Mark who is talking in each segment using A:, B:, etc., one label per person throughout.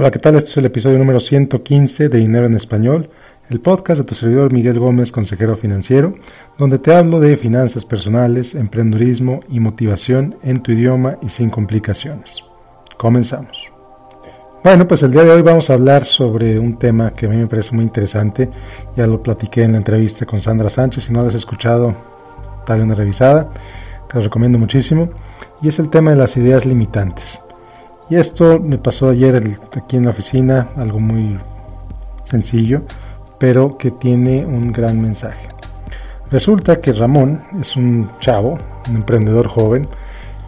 A: Hola, ¿qué tal? Este es el episodio número 115 de Dinero en Español, el podcast de tu servidor Miguel Gómez, consejero financiero, donde te hablo de finanzas personales, emprendurismo y motivación en tu idioma y sin complicaciones. Comenzamos. Bueno, pues el día de hoy vamos a hablar sobre un tema que a mí me parece muy interesante. Ya lo platiqué en la entrevista con Sandra Sánchez. Si no lo has escuchado, dale una revisada. Te lo recomiendo muchísimo. Y es el tema de las ideas limitantes. Y esto me pasó ayer aquí en la oficina, algo muy sencillo, pero que tiene un gran mensaje. Resulta que Ramón es un chavo, un emprendedor joven,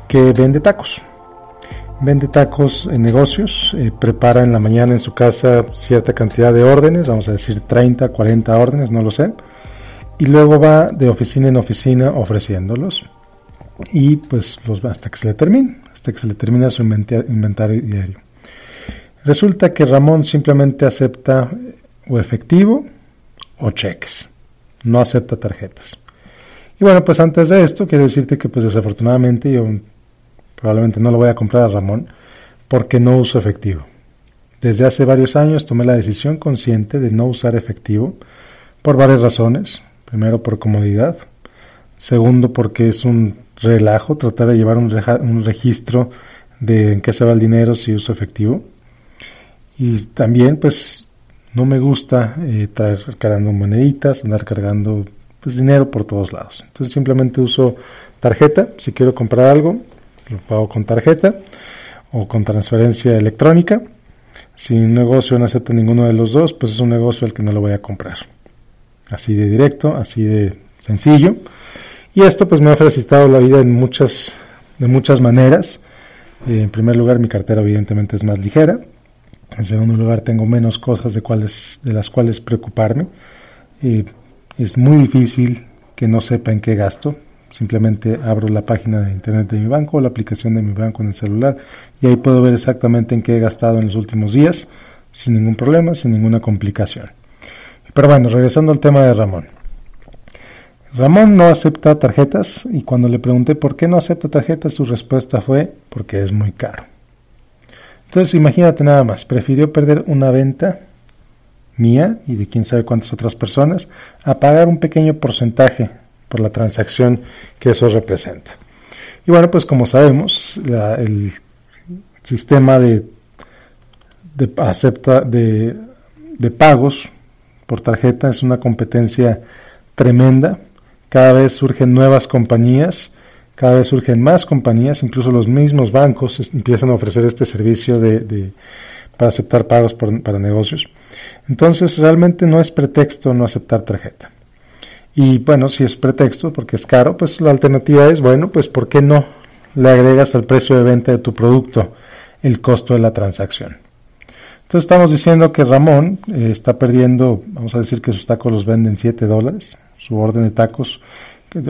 A: que vende tacos. Vende tacos en negocios, eh, prepara en la mañana en su casa cierta cantidad de órdenes, vamos a decir 30, 40 órdenes, no lo sé, y luego va de oficina en oficina ofreciéndolos y pues los va hasta que se le termine hasta que se le termina su inventario diario. Resulta que Ramón simplemente acepta o efectivo o cheques, no acepta tarjetas. Y bueno, pues antes de esto quiero decirte que pues desafortunadamente yo probablemente no lo voy a comprar a Ramón porque no uso efectivo. Desde hace varios años tomé la decisión consciente de no usar efectivo por varias razones. Primero por comodidad, segundo porque es un relajo tratar de llevar un, registro de en qué se va el dinero si uso efectivo. Y también, pues, no me gusta eh, traer cargando moneditas, andar cargando pues, dinero por todos lados. Entonces simplemente uso tarjeta. Si quiero comprar algo, lo pago con tarjeta o con transferencia electrónica. Si un negocio no acepta ninguno de los dos, pues es un negocio al que no lo voy a comprar. Así de directo, así de sencillo. Y esto pues me ha facilitado la vida en muchas, de muchas maneras. Eh, en primer lugar, mi cartera evidentemente es más ligera. En segundo lugar, tengo menos cosas de, de las cuales preocuparme. es muy difícil que no sepa en qué gasto. Simplemente abro la página de internet de mi banco o la aplicación de mi banco en el celular y ahí puedo ver exactamente en qué he gastado en los últimos días sin ningún problema, sin ninguna complicación. Pero bueno, regresando al tema de Ramón. Ramón no acepta tarjetas y cuando le pregunté por qué no acepta tarjetas, su respuesta fue porque es muy caro. Entonces imagínate nada más, prefirió perder una venta mía y de quién sabe cuántas otras personas a pagar un pequeño porcentaje por la transacción que eso representa. Y bueno, pues como sabemos, el sistema de, de acepta de, de pagos por tarjeta es una competencia tremenda cada vez surgen nuevas compañías, cada vez surgen más compañías, incluso los mismos bancos empiezan a ofrecer este servicio de, para aceptar pagos para negocios. Entonces, realmente no es pretexto no aceptar tarjeta. Y bueno, si es pretexto porque es caro, pues la alternativa es, bueno, pues ¿por qué no le agregas al precio de venta de tu producto el costo de la transacción? Entonces estamos diciendo que Ramón eh, está perdiendo, vamos a decir que sus tacos los venden 7 dólares, su orden de tacos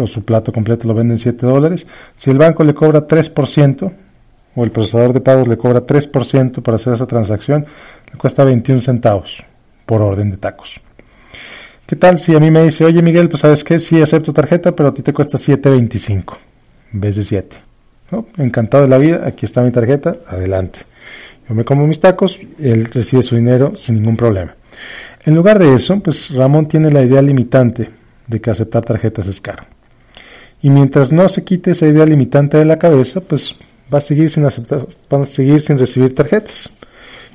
A: o su plato completo lo venden 7 dólares. Si el banco le cobra 3% o el procesador de pagos le cobra 3% para hacer esa transacción, le cuesta 21 centavos por orden de tacos. ¿Qué tal si a mí me dice, oye Miguel, pues sabes qué, sí acepto tarjeta, pero a ti te cuesta 7.25 en vez de 7? Encantado de la vida, aquí está mi tarjeta, adelante. Yo me como mis tacos, él recibe su dinero sin ningún problema. En lugar de eso, pues Ramón tiene la idea limitante de que aceptar tarjetas es caro. Y mientras no se quite esa idea limitante de la cabeza, pues va a seguir sin aceptar, va a seguir sin recibir tarjetas.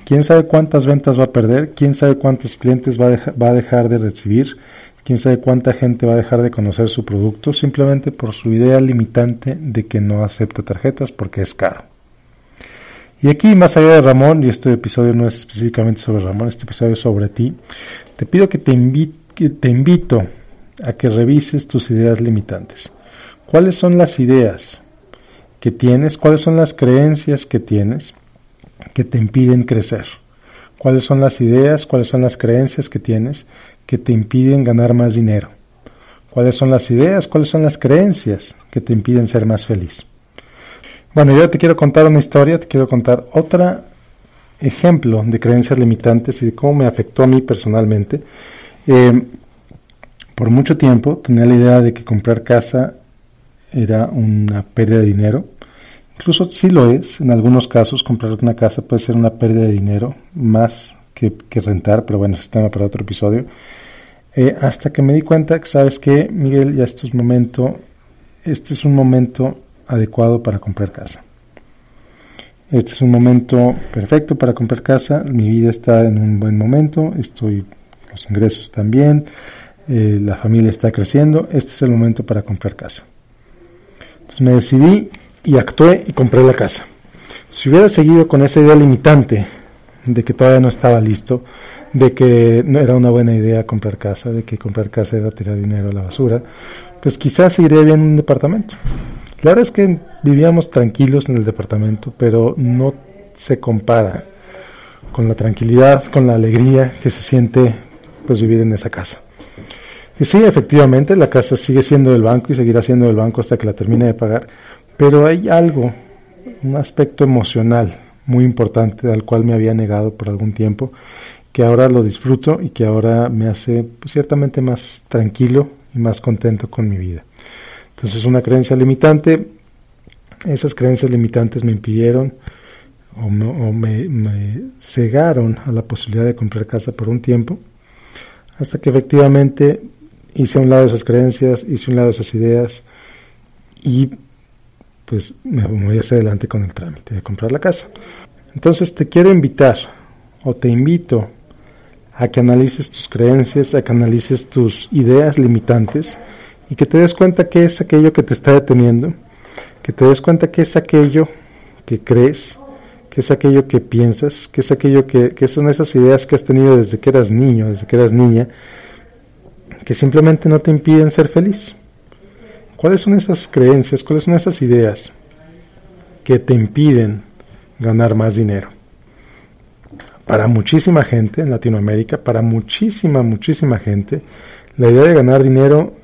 A: Quién sabe cuántas ventas va a perder, quién sabe cuántos clientes va a, va a dejar de recibir, quién sabe cuánta gente va a dejar de conocer su producto simplemente por su idea limitante de que no acepta tarjetas porque es caro. Y aquí, más allá de Ramón, y este episodio no es específicamente sobre Ramón, este episodio es sobre ti, te pido que te, que te invito a que revises tus ideas limitantes. ¿Cuáles son las ideas que tienes? ¿Cuáles son las creencias que tienes que te impiden crecer? ¿Cuáles son las ideas? ¿Cuáles son las creencias que tienes que te impiden ganar más dinero? ¿Cuáles son las ideas? ¿Cuáles son las creencias que te impiden ser más feliz? Bueno, yo te quiero contar una historia, te quiero contar otro ejemplo de creencias limitantes y de cómo me afectó a mí personalmente. Eh, por mucho tiempo tenía la idea de que comprar casa era una pérdida de dinero, Incluso sí lo es, en algunos casos comprar una casa puede ser una pérdida de dinero, más que, rentar, pero bueno, es tema para otro episodio. Eh, hasta que me di cuenta que, sabes que, Miguel, ya este es momento, este es un momento adecuado para comprar casa. Este es un momento perfecto para comprar casa, mi vida está en un buen momento, estoy, los ingresos están bien, eh, la familia está creciendo, este es el momento para comprar casa. Entonces me decidí y actué y compré la casa. Si hubiera seguido con esa idea limitante de que todavía no estaba listo, de que no era una buena idea comprar casa, de que comprar casa era tirar dinero a la basura, pues quizás seguiría bien en un departamento. La verdad es que vivíamos tranquilos en el departamento, pero no se compara con la tranquilidad, con la alegría que se siente pues vivir en esa casa. Y sí, efectivamente, la casa sigue siendo del banco y seguirá siendo del banco hasta que la termine de pagar, pero hay algo, un aspecto emocional muy importante al cual me había negado por algún tiempo, que ahora lo disfruto y que ahora me hace pues, ciertamente más tranquilo y más contento con mi vida. Entonces una creencia limitante, esas creencias limitantes me impidieron o, me, me cegaron a la posibilidad de comprar casa por un tiempo, hasta que efectivamente hice a un lado esas creencias, hice a un lado esas ideas y pues me voy hacia adelante con el trámite de comprar la casa. Entonces te quiero invitar o te invito a que analices tus creencias, a que analices tus ideas limitantes y que te des cuenta qué es aquello que te está deteniendo, que te des cuenta qué es aquello que crees, qué es aquello que piensas, qué es aquello que, que son esas ideas que has tenido desde que eras niño, desde que eras niña, que simplemente no te impiden ser feliz. ¿Cuáles son esas creencias, cuáles son esas ideas que te impiden ganar más dinero? Para muchísima gente en Latinoamérica, para muchísima, muchísima gente, la idea de ganar dinero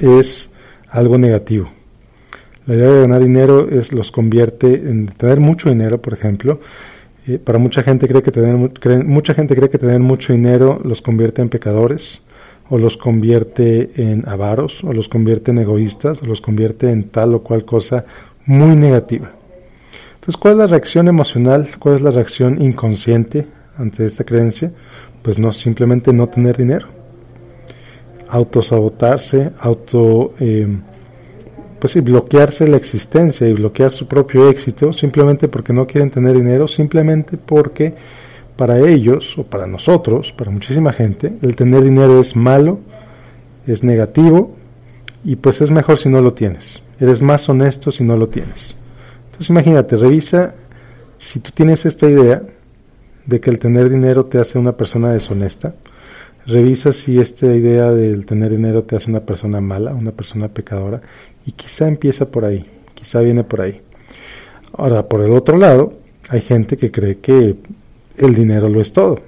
A: es algo negativo. La idea de ganar dinero es los convierte en tener mucho dinero, por ejemplo. Eh, para mucha gente cree que tener mucha gente cree que tener mucho dinero los convierte en pecadores o los convierte en avaros, o los convierte en egoístas, o los convierte en tal o cual cosa muy negativa. Entonces, ¿cuál es la reacción emocional? ¿Cuál es la reacción inconsciente ante esta creencia? Pues no, simplemente no tener dinero. Autosabotarse, auto, eh, pues sí, bloquearse la existencia y bloquear su propio éxito simplemente porque no quieren tener dinero, simplemente porque para ellos o para nosotros, para muchísima gente, el tener dinero es malo, es negativo y pues es mejor si no lo tienes. Eres más honesto si no lo tienes. Entonces imagínate, revisa si tú tienes esta idea de que el tener dinero te hace una persona deshonesta, revisa si esta idea del tener dinero te hace una persona mala, una persona pecadora, y quizá empieza por ahí, quizá viene por ahí. Ahora, por el otro lado, hay gente que cree que el dinero lo es todo.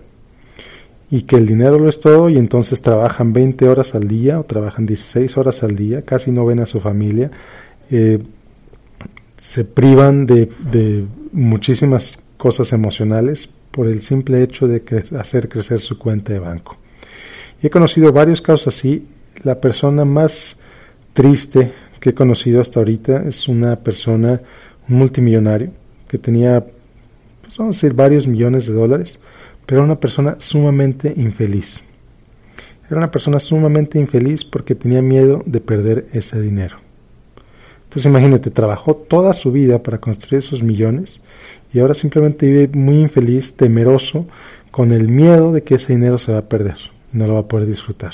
A: Y que el dinero lo es todo y entonces trabajan 20 horas al día o trabajan 16 horas al día, casi no ven a su familia, eh, se privan de, de, muchísimas cosas emocionales por el simple hecho de hacer crecer su cuenta de banco. He conocido varios casos así. La persona más triste que he conocido hasta ahorita es una persona, multimillonario, que tenía pues, vamos a decir, varios millones de dólares, pero era una persona sumamente infeliz. Era una persona sumamente infeliz porque tenía miedo de perder ese dinero. Entonces imagínate, trabajó toda su vida para construir esos millones y ahora simplemente vive muy infeliz, temeroso, con el miedo de que ese dinero se va a perder y no lo va a poder disfrutar.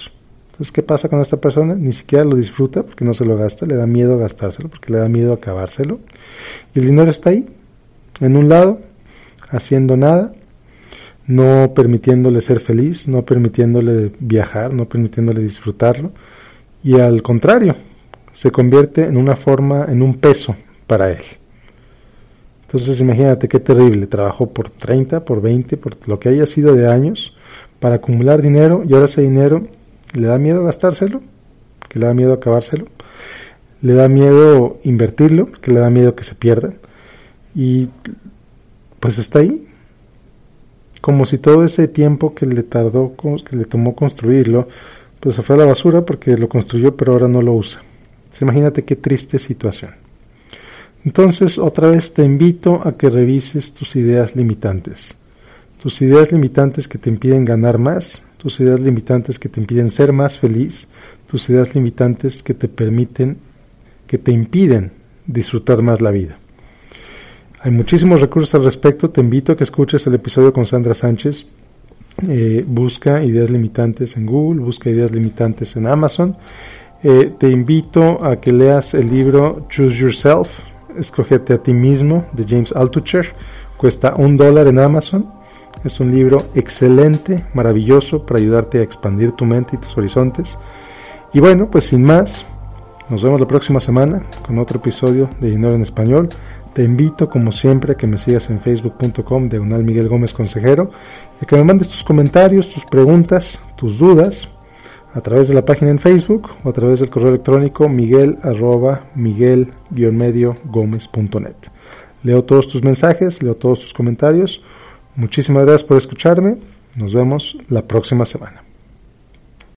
A: Entonces, ¿qué pasa con esta persona? Ni siquiera lo disfruta porque no se lo gasta, le da miedo gastárselo porque le da miedo acabárselo. Y el dinero está ahí, en un lado, haciendo nada, no permitiéndole ser feliz, no permitiéndole viajar, no permitiéndole disfrutarlo, y al contrario, se convierte en una forma, en un peso para él. Entonces imagínate qué terrible, trabajó por 30, por 20, por lo que haya sido de años, para acumular dinero, y ahora ese dinero le da miedo gastárselo, que le da miedo acabárselo, le da miedo invertirlo, que le da miedo que se pierda, y pues está ahí. Como si todo ese tiempo que le tardó, que le tomó construirlo, pues se fue a la basura porque lo construyó pero ahora no lo usa. imagínate qué triste situación. Entonces, otra vez te invito a que revises tus ideas limitantes. Tus ideas limitantes que te impiden ganar más, tus ideas limitantes que te impiden ser más feliz, tus ideas limitantes que te permiten, que te impiden disfrutar más la vida. Hay muchísimos recursos al respecto. Te invito a que escuches el episodio con Sandra Sánchez. Eh, busca ideas limitantes en Google, busca ideas limitantes en Amazon. Eh, te invito a que leas el libro Choose Yourself, Escogete a ti mismo, de James Altucher. Cuesta un dólar en Amazon. Es un libro excelente, maravilloso para ayudarte a expandir tu mente y tus horizontes. Y bueno, pues sin más, nos vemos la próxima semana con otro episodio de Dinero en Español. Te invito, como siempre, a que me sigas en facebook.com de Unal Miguel Gómez Consejero y que me mandes tus comentarios, tus preguntas, tus dudas a través de la página en Facebook o a través del correo electrónico miguel arroba miguel-medio gómez.net. Leo todos tus mensajes, leo todos tus comentarios. Muchísimas gracias por escucharme. Nos vemos la próxima semana.